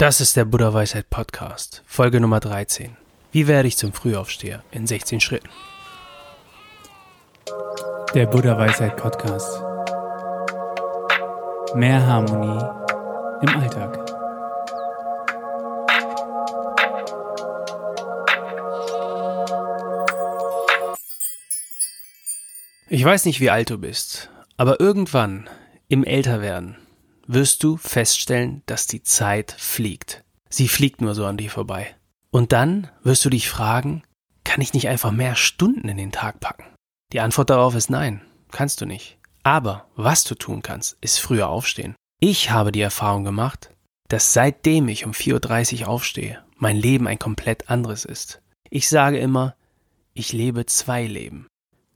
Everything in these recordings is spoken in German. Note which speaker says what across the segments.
Speaker 1: Das ist der Buddha Weisheit Podcast, Folge Nummer 13. Wie werde ich zum Frühaufsteher in 16 Schritten?
Speaker 2: Der Buddha Weisheit Podcast. Mehr Harmonie im Alltag.
Speaker 1: Ich weiß nicht, wie alt du bist, aber irgendwann im Älterwerden wirst du feststellen, dass die Zeit fliegt. Sie fliegt nur so an dir vorbei. Und dann wirst du dich fragen, kann ich nicht einfach mehr Stunden in den Tag packen? Die Antwort darauf ist nein, kannst du nicht. Aber was du tun kannst, ist früher aufstehen. Ich habe die Erfahrung gemacht, dass seitdem ich um 4.30 Uhr aufstehe, mein Leben ein komplett anderes ist. Ich sage immer, ich lebe zwei Leben.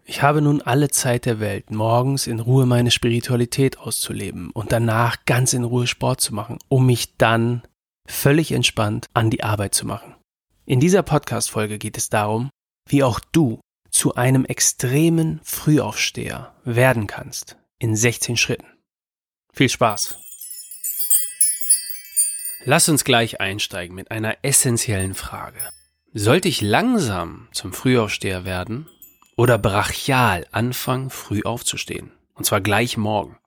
Speaker 1: Ich habe nun alle Zeit der Welt, morgens in Ruhe meine Spiritualität auszuleben und danach ganz in Ruhe Sport zu machen, um mich dann völlig entspannt an die Arbeit zu machen. In dieser Podcast-Folge geht es darum, wie auch du zu einem extremen Frühaufsteher werden kannst in 16 Schritten. Viel Spaß! Lass uns gleich einsteigen mit einer essentiellen Frage. Sollte ich langsam zum Frühaufsteher werden oder brachial anfangen, früh aufzustehen. Und zwar gleich morgen.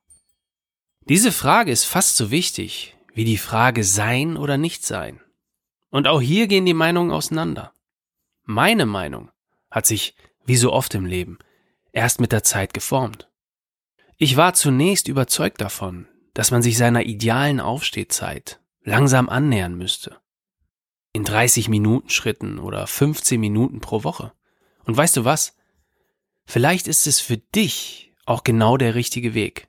Speaker 1: Diese Frage ist fast so wichtig wie die Frage sein oder nicht sein. Und auch hier gehen die Meinungen auseinander. Meine Meinung hat sich, wie so oft im Leben, erst mit der Zeit geformt. Ich war zunächst überzeugt davon, dass man sich seiner idealen Aufstehzeit langsam annähern müsste. In 30 Minuten Schritten oder 15 Minuten pro Woche. Und weißt du was? Vielleicht ist es für dich auch genau der richtige Weg.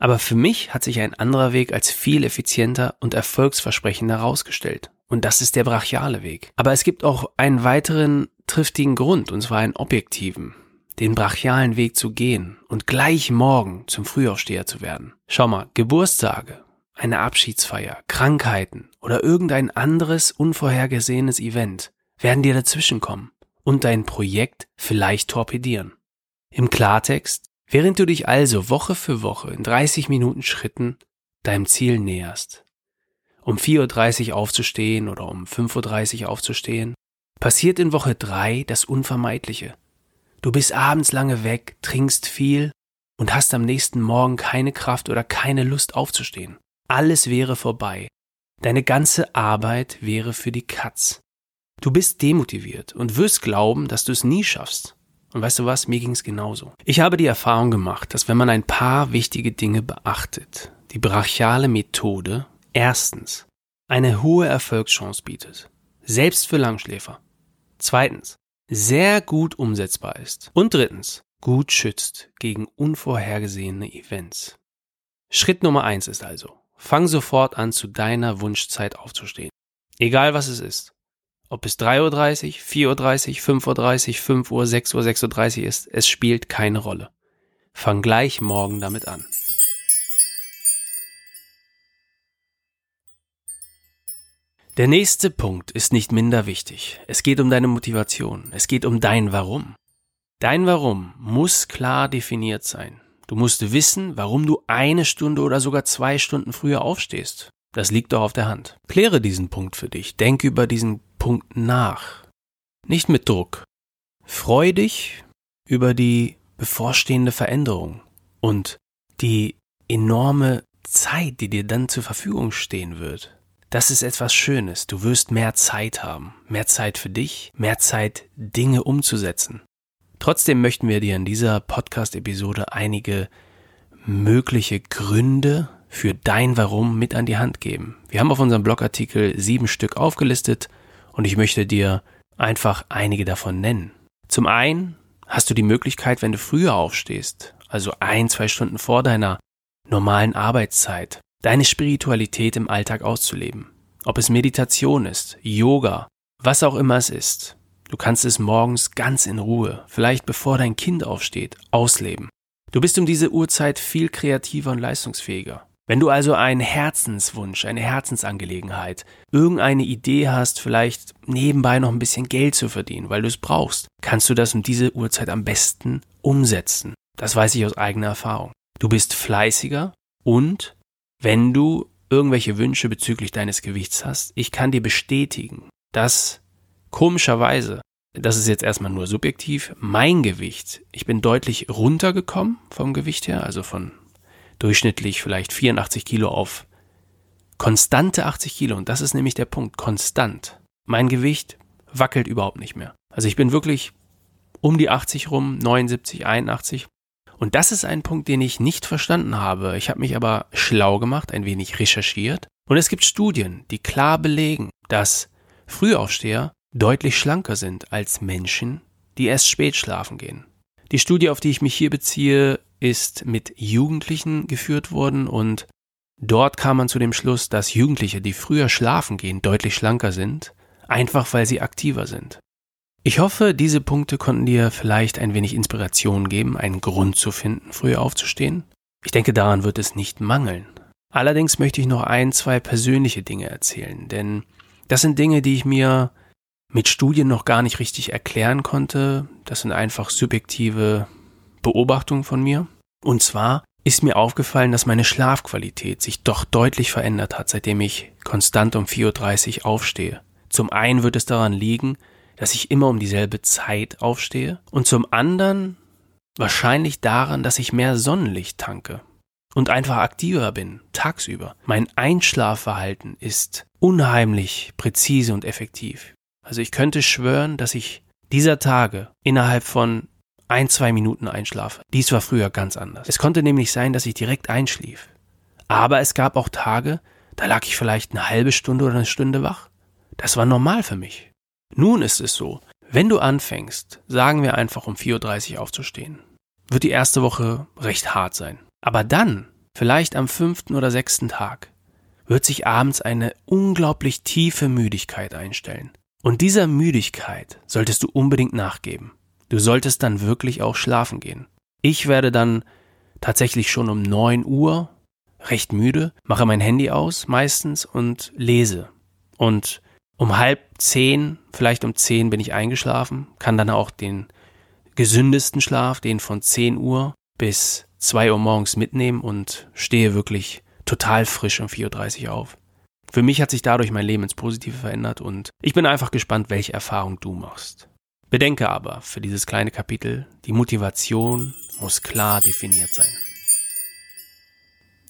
Speaker 1: Aber für mich hat sich ein anderer Weg als viel effizienter und erfolgsversprechender herausgestellt. Und das ist der brachiale Weg. Aber es gibt auch einen weiteren triftigen Grund, und zwar einen objektiven, den brachialen Weg zu gehen und gleich morgen zum Frühaufsteher zu werden. Schau mal, Geburtstage, eine Abschiedsfeier, Krankheiten oder irgendein anderes unvorhergesehenes Event werden dir dazwischenkommen und dein Projekt vielleicht torpedieren. Im Klartext, während du dich also Woche für Woche in 30 Minuten Schritten deinem Ziel näherst, um 4.30 Uhr aufzustehen oder um 5.30 Uhr aufzustehen, passiert in Woche 3 das Unvermeidliche. Du bist abends lange weg, trinkst viel und hast am nächsten Morgen keine Kraft oder keine Lust aufzustehen. Alles wäre vorbei. Deine ganze Arbeit wäre für die Katz. Du bist demotiviert und wirst glauben, dass du es nie schaffst. Und weißt du was, mir ging es genauso. Ich habe die Erfahrung gemacht, dass wenn man ein paar wichtige Dinge beachtet, die brachiale Methode erstens eine hohe Erfolgschance bietet, selbst für Langschläfer. Zweitens, sehr gut umsetzbar ist. Und drittens, gut schützt gegen unvorhergesehene Events. Schritt Nummer eins ist also, fang sofort an, zu deiner Wunschzeit aufzustehen. Egal was es ist. Ob es 3.30 Uhr, 4.30 Uhr, 5.30 Uhr, 5 Uhr, 6 Uhr, 6.30 Uhr ist, es spielt keine Rolle. Fang gleich morgen damit an. Der nächste Punkt ist nicht minder wichtig. Es geht um deine Motivation. Es geht um dein Warum. Dein Warum muss klar definiert sein. Du musst wissen, warum du eine Stunde oder sogar zwei Stunden früher aufstehst. Das liegt doch auf der Hand. Kläre diesen Punkt für dich. Denke über diesen Punkt nach. Nicht mit Druck. Freu dich über die bevorstehende Veränderung und die enorme Zeit, die dir dann zur Verfügung stehen wird. Das ist etwas Schönes. Du wirst mehr Zeit haben. Mehr Zeit für dich, mehr Zeit, Dinge umzusetzen. Trotzdem möchten wir dir in dieser Podcast-Episode einige mögliche Gründe für dein Warum mit an die Hand geben. Wir haben auf unserem Blogartikel sieben Stück aufgelistet und ich möchte dir einfach einige davon nennen. Zum einen hast du die Möglichkeit, wenn du früher aufstehst, also ein, zwei Stunden vor deiner normalen Arbeitszeit, deine Spiritualität im Alltag auszuleben. Ob es Meditation ist, Yoga, was auch immer es ist. Du kannst es morgens ganz in Ruhe, vielleicht bevor dein Kind aufsteht, ausleben. Du bist um diese Uhrzeit viel kreativer und leistungsfähiger. Wenn du also einen Herzenswunsch, eine Herzensangelegenheit, irgendeine Idee hast, vielleicht nebenbei noch ein bisschen Geld zu verdienen, weil du es brauchst, kannst du das um diese Uhrzeit am besten umsetzen. Das weiß ich aus eigener Erfahrung. Du bist fleißiger und wenn du irgendwelche Wünsche bezüglich deines Gewichts hast, ich kann dir bestätigen, dass komischerweise, das ist jetzt erstmal nur subjektiv, mein Gewicht, ich bin deutlich runtergekommen vom Gewicht her, also von durchschnittlich vielleicht 84 Kilo auf konstante 80 Kilo. Und das ist nämlich der Punkt, konstant. Mein Gewicht wackelt überhaupt nicht mehr. Also ich bin wirklich um die 80 rum, 79, 81. Und das ist ein Punkt, den ich nicht verstanden habe. Ich habe mich aber schlau gemacht, ein wenig recherchiert. Und es gibt Studien, die klar belegen, dass Frühaufsteher deutlich schlanker sind als Menschen, die erst spät schlafen gehen. Die Studie, auf die ich mich hier beziehe, ist mit Jugendlichen geführt worden und dort kam man zu dem Schluss, dass Jugendliche, die früher schlafen gehen, deutlich schlanker sind, einfach weil sie aktiver sind. Ich hoffe, diese Punkte konnten dir vielleicht ein wenig Inspiration geben, einen Grund zu finden, früher aufzustehen. Ich denke, daran wird es nicht mangeln. Allerdings möchte ich noch ein, zwei persönliche Dinge erzählen, denn das sind Dinge, die ich mir mit Studien noch gar nicht richtig erklären konnte. Das sind einfach subjektive Beobachtungen von mir. Und zwar ist mir aufgefallen, dass meine Schlafqualität sich doch deutlich verändert hat, seitdem ich konstant um 4.30 Uhr aufstehe. Zum einen wird es daran liegen, dass ich immer um dieselbe Zeit aufstehe und zum anderen wahrscheinlich daran, dass ich mehr Sonnenlicht tanke und einfach aktiver bin, tagsüber. Mein Einschlafverhalten ist unheimlich präzise und effektiv. Also ich könnte schwören, dass ich dieser Tage innerhalb von ein, zwei Minuten einschlafe. Dies war früher ganz anders. Es konnte nämlich sein, dass ich direkt einschlief. Aber es gab auch Tage, da lag ich vielleicht eine halbe Stunde oder eine Stunde wach. Das war normal für mich. Nun ist es so, wenn du anfängst, sagen wir einfach um 4.30 Uhr aufzustehen, wird die erste Woche recht hart sein. Aber dann, vielleicht am fünften oder sechsten Tag, wird sich abends eine unglaublich tiefe Müdigkeit einstellen. Und dieser Müdigkeit solltest du unbedingt nachgeben. Du solltest dann wirklich auch schlafen gehen. Ich werde dann tatsächlich schon um 9 Uhr recht müde, mache mein Handy aus meistens und lese. Und um halb zehn, vielleicht um zehn bin ich eingeschlafen, kann dann auch den gesündesten Schlaf, den von 10 Uhr bis 2 Uhr morgens mitnehmen und stehe wirklich total frisch um 4.30 Uhr auf. Für mich hat sich dadurch mein Leben ins Positive verändert und ich bin einfach gespannt, welche Erfahrung du machst. Bedenke aber für dieses kleine Kapitel, die Motivation muss klar definiert sein.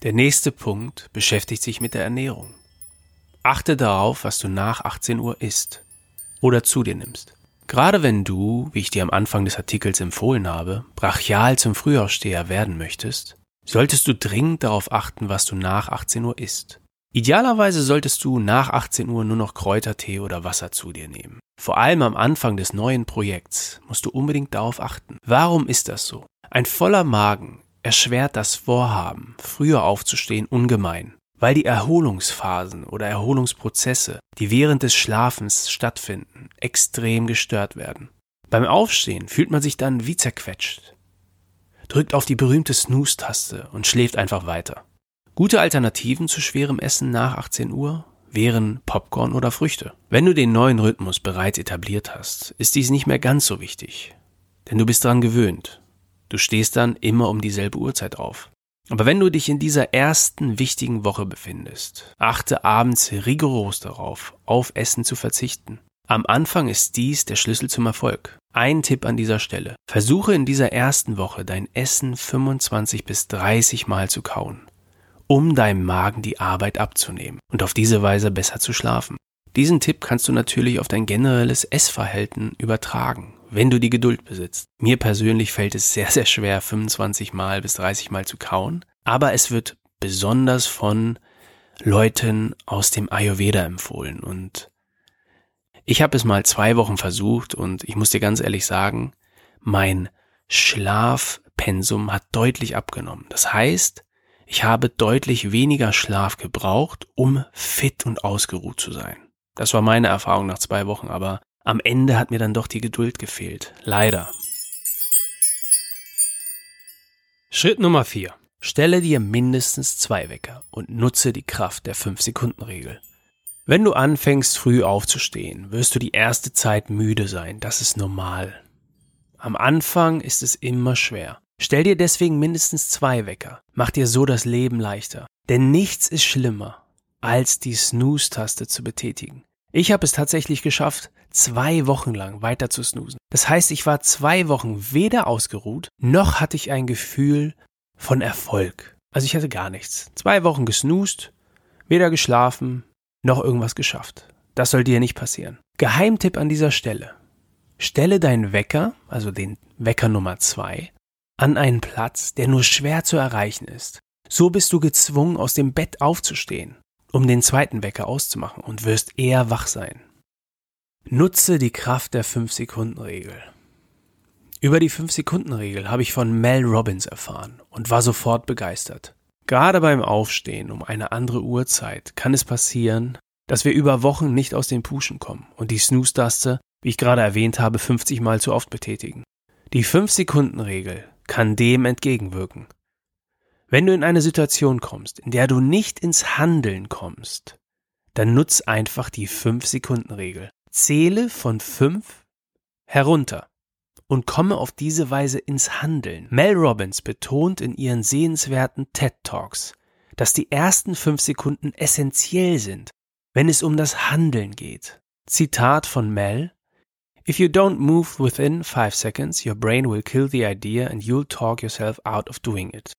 Speaker 1: Der nächste Punkt beschäftigt sich mit der Ernährung. Achte darauf, was du nach 18 Uhr isst oder zu dir nimmst. Gerade wenn du, wie ich dir am Anfang des Artikels empfohlen habe, brachial zum Frühaufsteher werden möchtest, solltest du dringend darauf achten, was du nach 18 Uhr isst. Idealerweise solltest du nach 18 Uhr nur noch Kräutertee oder Wasser zu dir nehmen. Vor allem am Anfang des neuen Projekts musst du unbedingt darauf achten. Warum ist das so? Ein voller Magen erschwert das Vorhaben, früher aufzustehen, ungemein, weil die Erholungsphasen oder Erholungsprozesse, die während des Schlafens stattfinden, extrem gestört werden. Beim Aufstehen fühlt man sich dann wie zerquetscht, drückt auf die berühmte Snooze-Taste und schläft einfach weiter. Gute Alternativen zu schwerem Essen nach 18 Uhr wären Popcorn oder Früchte. Wenn du den neuen Rhythmus bereits etabliert hast, ist dies nicht mehr ganz so wichtig. Denn du bist daran gewöhnt. Du stehst dann immer um dieselbe Uhrzeit auf. Aber wenn du dich in dieser ersten wichtigen Woche befindest, achte abends rigoros darauf, auf Essen zu verzichten. Am Anfang ist dies der Schlüssel zum Erfolg. Ein Tipp an dieser Stelle. Versuche in dieser ersten Woche dein Essen 25 bis 30 Mal zu kauen um deinem Magen die Arbeit abzunehmen und auf diese Weise besser zu schlafen. Diesen Tipp kannst du natürlich auf dein generelles Essverhalten übertragen, wenn du die Geduld besitzt. Mir persönlich fällt es sehr, sehr schwer, 25 Mal bis 30 Mal zu kauen, aber es wird besonders von Leuten aus dem Ayurveda empfohlen und ich habe es mal zwei Wochen versucht und ich muss dir ganz ehrlich sagen, mein Schlafpensum hat deutlich abgenommen. Das heißt, ich habe deutlich weniger Schlaf gebraucht, um fit und ausgeruht zu sein. Das war meine Erfahrung nach zwei Wochen, aber am Ende hat mir dann doch die Geduld gefehlt. Leider. Schritt Nummer vier: Stelle dir mindestens zwei Wecker und nutze die Kraft der 5-Sekunden-Regel. Wenn du anfängst früh aufzustehen, wirst du die erste Zeit müde sein. Das ist normal. Am Anfang ist es immer schwer. Stell dir deswegen mindestens zwei Wecker. Mach dir so das Leben leichter. Denn nichts ist schlimmer, als die Snooze-Taste zu betätigen. Ich habe es tatsächlich geschafft, zwei Wochen lang weiter zu snoosen. Das heißt, ich war zwei Wochen weder ausgeruht, noch hatte ich ein Gefühl von Erfolg. Also ich hatte gar nichts. Zwei Wochen gesnoost, weder geschlafen, noch irgendwas geschafft. Das soll dir nicht passieren. Geheimtipp an dieser Stelle. Stelle deinen Wecker, also den Wecker Nummer zwei, an einen Platz, der nur schwer zu erreichen ist. So bist du gezwungen, aus dem Bett aufzustehen, um den zweiten Wecker auszumachen und wirst eher wach sein. Nutze die Kraft der 5-Sekunden-Regel. Über die 5-Sekunden-Regel habe ich von Mel Robbins erfahren und war sofort begeistert. Gerade beim Aufstehen um eine andere Uhrzeit kann es passieren, dass wir über Wochen nicht aus den Puschen kommen und die Snooze-Taste, wie ich gerade erwähnt habe, 50 Mal zu oft betätigen. Die 5-Sekunden-Regel kann dem entgegenwirken. Wenn du in eine Situation kommst, in der du nicht ins Handeln kommst, dann nutz einfach die 5-Sekunden-Regel. Zähle von 5 herunter und komme auf diese Weise ins Handeln. Mel Robbins betont in ihren sehenswerten TED Talks, dass die ersten 5 Sekunden essentiell sind, wenn es um das Handeln geht. Zitat von Mel If you don't move within 5 seconds, your brain will kill the idea and you'll talk yourself out of doing it.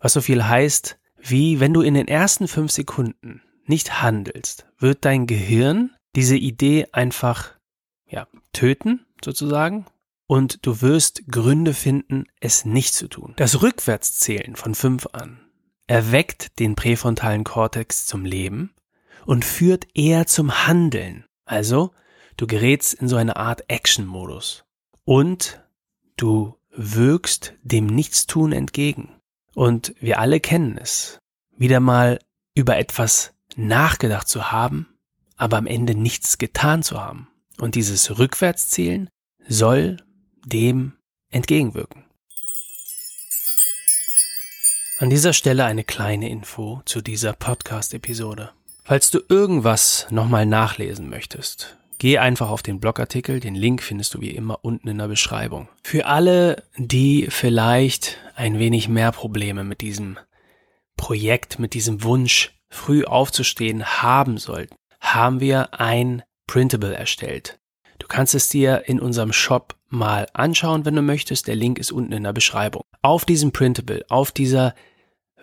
Speaker 1: Was so viel heißt, wie wenn du in den ersten 5 Sekunden nicht handelst, wird dein Gehirn diese Idee einfach ja, töten, sozusagen, und du wirst Gründe finden, es nicht zu tun. Das Rückwärtszählen von 5 an erweckt den präfrontalen Kortex zum Leben und führt eher zum Handeln. Also, du gerätst in so eine Art Action-Modus und du wirkst dem Nichtstun entgegen. Und wir alle kennen es, wieder mal über etwas nachgedacht zu haben, aber am Ende nichts getan zu haben. Und dieses Rückwärtszählen soll dem entgegenwirken. An dieser Stelle eine kleine Info zu dieser Podcast-Episode. Falls du irgendwas nochmal nachlesen möchtest, geh einfach auf den Blogartikel, den Link findest du wie immer unten in der Beschreibung. Für alle, die vielleicht ein wenig mehr Probleme mit diesem Projekt, mit diesem Wunsch, früh aufzustehen haben sollten, haben wir ein Printable erstellt. Du kannst es dir in unserem Shop mal anschauen, wenn du möchtest. Der Link ist unten in der Beschreibung. Auf diesem Printable, auf dieser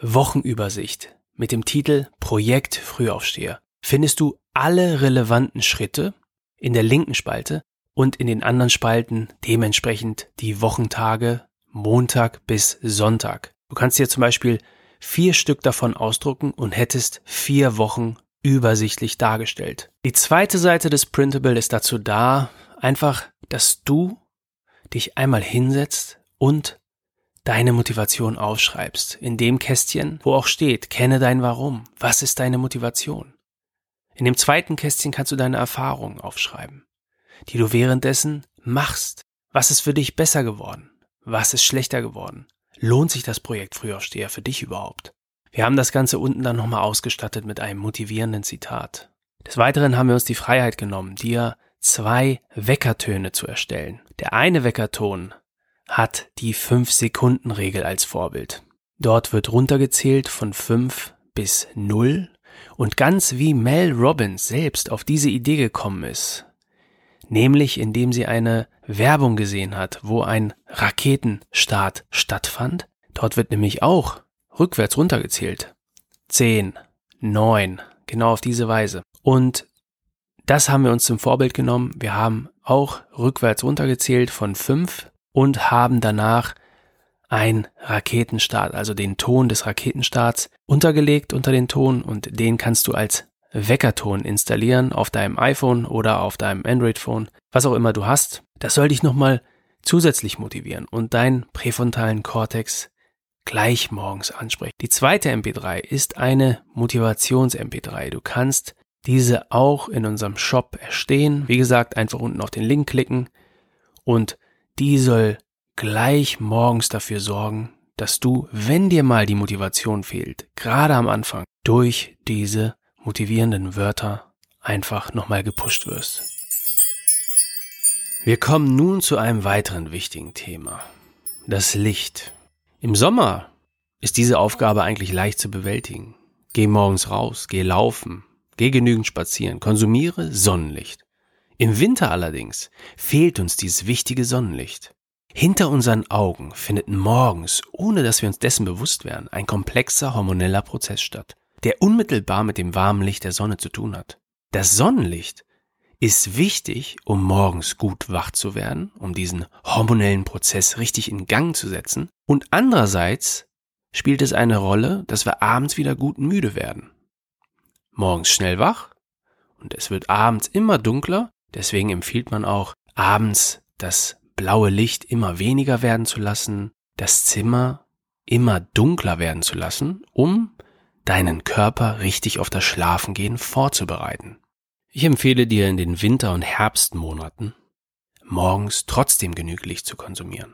Speaker 1: Wochenübersicht mit dem Titel Projekt Frühaufsteher findest du alle relevanten Schritte in der linken Spalte und in den anderen Spalten dementsprechend die Wochentage Montag bis Sonntag. Du kannst dir zum Beispiel vier Stück davon ausdrucken und hättest vier Wochen übersichtlich dargestellt. Die zweite Seite des Printable ist dazu da, einfach, dass du dich einmal hinsetzt und deine Motivation aufschreibst. In dem Kästchen, wo auch steht, kenne dein Warum. Was ist deine Motivation? In dem zweiten Kästchen kannst du deine Erfahrungen aufschreiben, die du währenddessen machst. Was ist für dich besser geworden? Was ist schlechter geworden? Lohnt sich das Projekt Frühaufsteher für dich überhaupt? Wir haben das Ganze unten dann nochmal ausgestattet mit einem motivierenden Zitat. Des Weiteren haben wir uns die Freiheit genommen, dir zwei Weckertöne zu erstellen. Der eine Weckerton hat die 5-Sekunden-Regel als Vorbild. Dort wird runtergezählt von 5 bis 0 und ganz wie Mel Robbins selbst auf diese Idee gekommen ist, nämlich indem sie eine Werbung gesehen hat, wo ein Raketenstart stattfand. Dort wird nämlich auch rückwärts runtergezählt. 10, 9, genau auf diese Weise. Und das haben wir uns zum Vorbild genommen. Wir haben auch rückwärts runtergezählt von 5 und haben danach ein Raketenstart, also den Ton des Raketenstarts untergelegt unter den Ton und den kannst du als Weckerton installieren auf deinem iPhone oder auf deinem Android-Phone, was auch immer du hast. Das soll dich nochmal zusätzlich motivieren und deinen präfrontalen Kortex gleich morgens ansprechen. Die zweite MP3 ist eine Motivations-MP3. Du kannst diese auch in unserem Shop erstehen. Wie gesagt, einfach unten auf den Link klicken und die soll gleich morgens dafür sorgen, dass du, wenn dir mal die Motivation fehlt, gerade am Anfang, durch diese motivierenden Wörter einfach nochmal gepusht wirst. Wir kommen nun zu einem weiteren wichtigen Thema. Das Licht. Im Sommer ist diese Aufgabe eigentlich leicht zu bewältigen. Geh morgens raus, geh laufen, geh genügend spazieren, konsumiere Sonnenlicht. Im Winter allerdings fehlt uns dieses wichtige Sonnenlicht. Hinter unseren Augen findet morgens, ohne dass wir uns dessen bewusst wären, ein komplexer hormoneller Prozess statt, der unmittelbar mit dem warmen Licht der Sonne zu tun hat. Das Sonnenlicht ist wichtig, um morgens gut wach zu werden, um diesen hormonellen Prozess richtig in Gang zu setzen. Und andererseits spielt es eine Rolle, dass wir abends wieder gut müde werden. Morgens schnell wach und es wird abends immer dunkler. Deswegen empfiehlt man auch, abends das blaue Licht immer weniger werden zu lassen, das Zimmer immer dunkler werden zu lassen, um deinen Körper richtig auf das Schlafengehen vorzubereiten. Ich empfehle dir in den Winter- und Herbstmonaten morgens trotzdem genügend Licht zu konsumieren.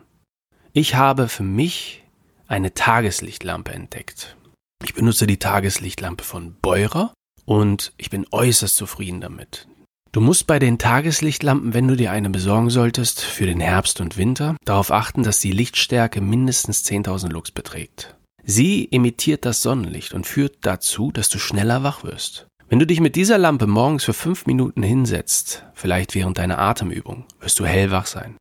Speaker 1: Ich habe für mich eine Tageslichtlampe entdeckt. Ich benutze die Tageslichtlampe von Beurer und ich bin äußerst zufrieden damit. Du musst bei den Tageslichtlampen, wenn du dir eine besorgen solltest, für den Herbst und Winter, darauf achten, dass die Lichtstärke mindestens 10.000 Lux beträgt. Sie emittiert das Sonnenlicht und führt dazu, dass du schneller wach wirst. Wenn du dich mit dieser Lampe morgens für fünf Minuten hinsetzt, vielleicht während deiner Atemübung, wirst du hellwach sein.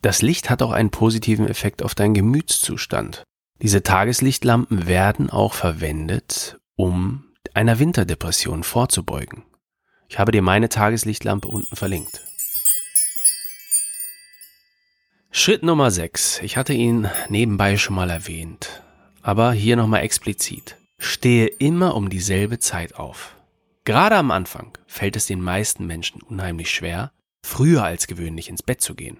Speaker 1: Das Licht hat auch einen positiven Effekt auf deinen Gemütszustand. Diese Tageslichtlampen werden auch verwendet, um einer Winterdepression vorzubeugen. Ich habe dir meine Tageslichtlampe unten verlinkt. Schritt Nummer 6. Ich hatte ihn nebenbei schon mal erwähnt, aber hier nochmal explizit. Stehe immer um dieselbe Zeit auf. Gerade am Anfang fällt es den meisten Menschen unheimlich schwer, früher als gewöhnlich ins Bett zu gehen.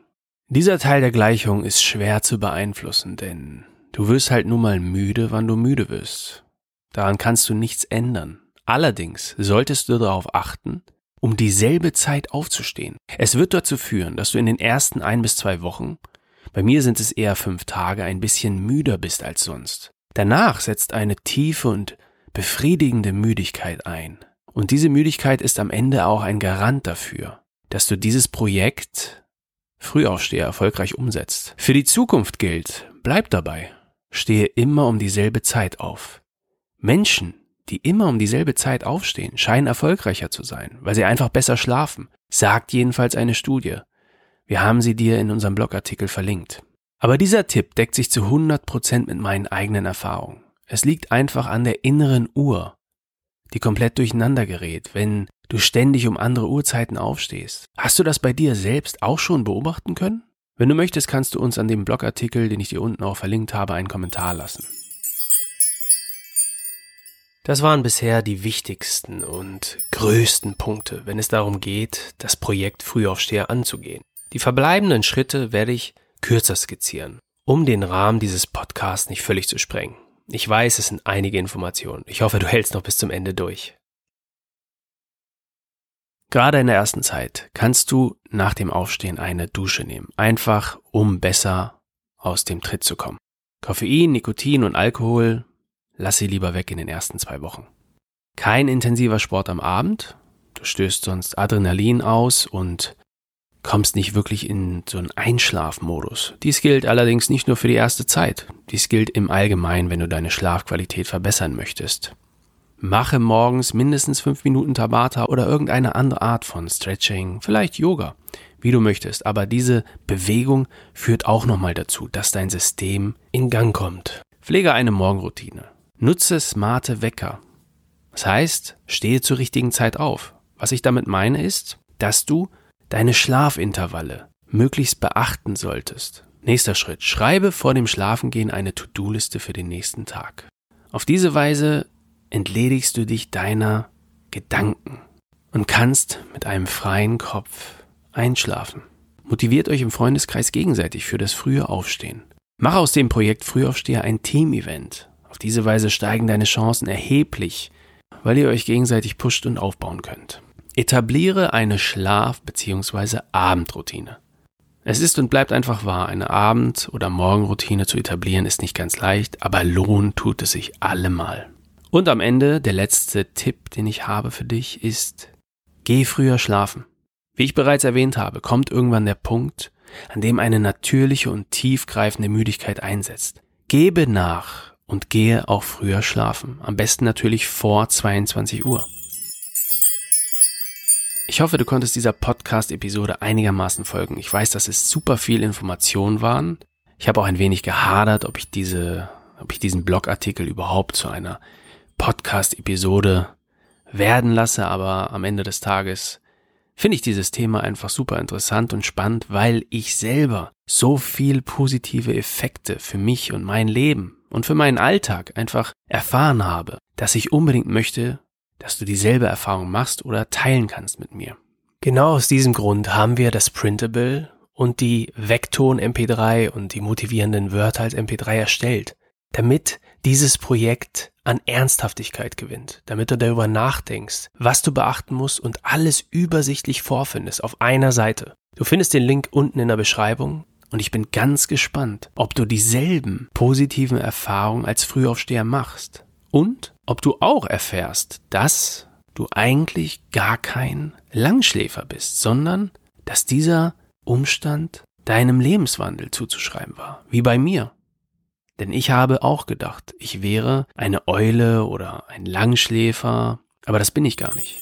Speaker 1: Dieser Teil der Gleichung ist schwer zu beeinflussen, denn du wirst halt nur mal müde, wann du müde wirst. Daran kannst du nichts ändern. Allerdings solltest du darauf achten, um dieselbe Zeit aufzustehen. Es wird dazu führen, dass du in den ersten ein bis zwei Wochen, bei mir sind es eher fünf Tage, ein bisschen müder bist als sonst. Danach setzt eine tiefe und befriedigende Müdigkeit ein. Und diese Müdigkeit ist am Ende auch ein Garant dafür, dass du dieses Projekt Frühaufsteher erfolgreich umsetzt. Für die Zukunft gilt, bleib dabei. Stehe immer um dieselbe Zeit auf. Menschen, die immer um dieselbe Zeit aufstehen, scheinen erfolgreicher zu sein, weil sie einfach besser schlafen, sagt jedenfalls eine Studie. Wir haben sie dir in unserem Blogartikel verlinkt. Aber dieser Tipp deckt sich zu 100% mit meinen eigenen Erfahrungen. Es liegt einfach an der inneren Uhr, die komplett durcheinander gerät, wenn du ständig um andere Uhrzeiten aufstehst. Hast du das bei dir selbst auch schon beobachten können? Wenn du möchtest, kannst du uns an dem Blogartikel, den ich dir unten auch verlinkt habe, einen Kommentar lassen. Das waren bisher die wichtigsten und größten Punkte, wenn es darum geht, das Projekt Frühaufsteher anzugehen. Die verbleibenden Schritte werde ich kürzer skizzieren, um den Rahmen dieses Podcasts nicht völlig zu sprengen. Ich weiß, es sind einige Informationen. Ich hoffe, du hältst noch bis zum Ende durch. Gerade in der ersten Zeit kannst du nach dem Aufstehen eine Dusche nehmen, einfach um besser aus dem Tritt zu kommen. Koffein, Nikotin und Alkohol lass sie lieber weg in den ersten zwei Wochen. Kein intensiver Sport am Abend, du stößt sonst Adrenalin aus und kommst nicht wirklich in so einen Einschlafmodus. Dies gilt allerdings nicht nur für die erste Zeit, dies gilt im Allgemeinen, wenn du deine Schlafqualität verbessern möchtest. Mache morgens mindestens fünf Minuten Tabata oder irgendeine andere Art von Stretching, vielleicht Yoga, wie du möchtest. Aber diese Bewegung führt auch nochmal dazu, dass dein System in Gang kommt. Pflege eine Morgenroutine. Nutze smarte Wecker. Das heißt, stehe zur richtigen Zeit auf. Was ich damit meine ist, dass du deine Schlafintervalle möglichst beachten solltest. Nächster Schritt. Schreibe vor dem Schlafengehen eine To-Do-Liste für den nächsten Tag. Auf diese Weise entledigst du dich deiner Gedanken und kannst mit einem freien Kopf einschlafen. Motiviert euch im Freundeskreis gegenseitig für das frühe Aufstehen. Mach aus dem Projekt Frühaufsteher ein Team-Event. Auf diese Weise steigen deine Chancen erheblich, weil ihr euch gegenseitig pusht und aufbauen könnt. Etabliere eine Schlaf- bzw. Abendroutine. Es ist und bleibt einfach wahr, eine Abend- oder Morgenroutine zu etablieren ist nicht ganz leicht, aber lohnt tut es sich allemal. Und am Ende der letzte Tipp, den ich habe für dich, ist, geh früher schlafen. Wie ich bereits erwähnt habe, kommt irgendwann der Punkt, an dem eine natürliche und tiefgreifende Müdigkeit einsetzt. Gebe nach und gehe auch früher schlafen. Am besten natürlich vor 22 Uhr. Ich hoffe, du konntest dieser Podcast-Episode einigermaßen folgen. Ich weiß, dass es super viel Informationen waren. Ich habe auch ein wenig gehadert, ob ich diese, ob ich diesen Blogartikel überhaupt zu einer Podcast-Episode werden lasse, aber am Ende des Tages finde ich dieses Thema einfach super interessant und spannend, weil ich selber so viel positive Effekte für mich und mein Leben und für meinen Alltag einfach erfahren habe, dass ich unbedingt möchte, dass du dieselbe Erfahrung machst oder teilen kannst mit mir. Genau aus diesem Grund haben wir das Printable und die Vekton MP3 und die motivierenden Wörter als MP3 erstellt, damit dieses Projekt an Ernsthaftigkeit gewinnt, damit du darüber nachdenkst, was du beachten musst und alles übersichtlich vorfindest auf einer Seite. Du findest den Link unten in der Beschreibung und ich bin ganz gespannt, ob du dieselben positiven Erfahrungen als Frühaufsteher machst und ob du auch erfährst, dass du eigentlich gar kein Langschläfer bist, sondern dass dieser Umstand deinem Lebenswandel zuzuschreiben war, wie bei mir. Denn ich habe auch gedacht, ich wäre eine Eule oder ein Langschläfer, aber das bin ich gar nicht.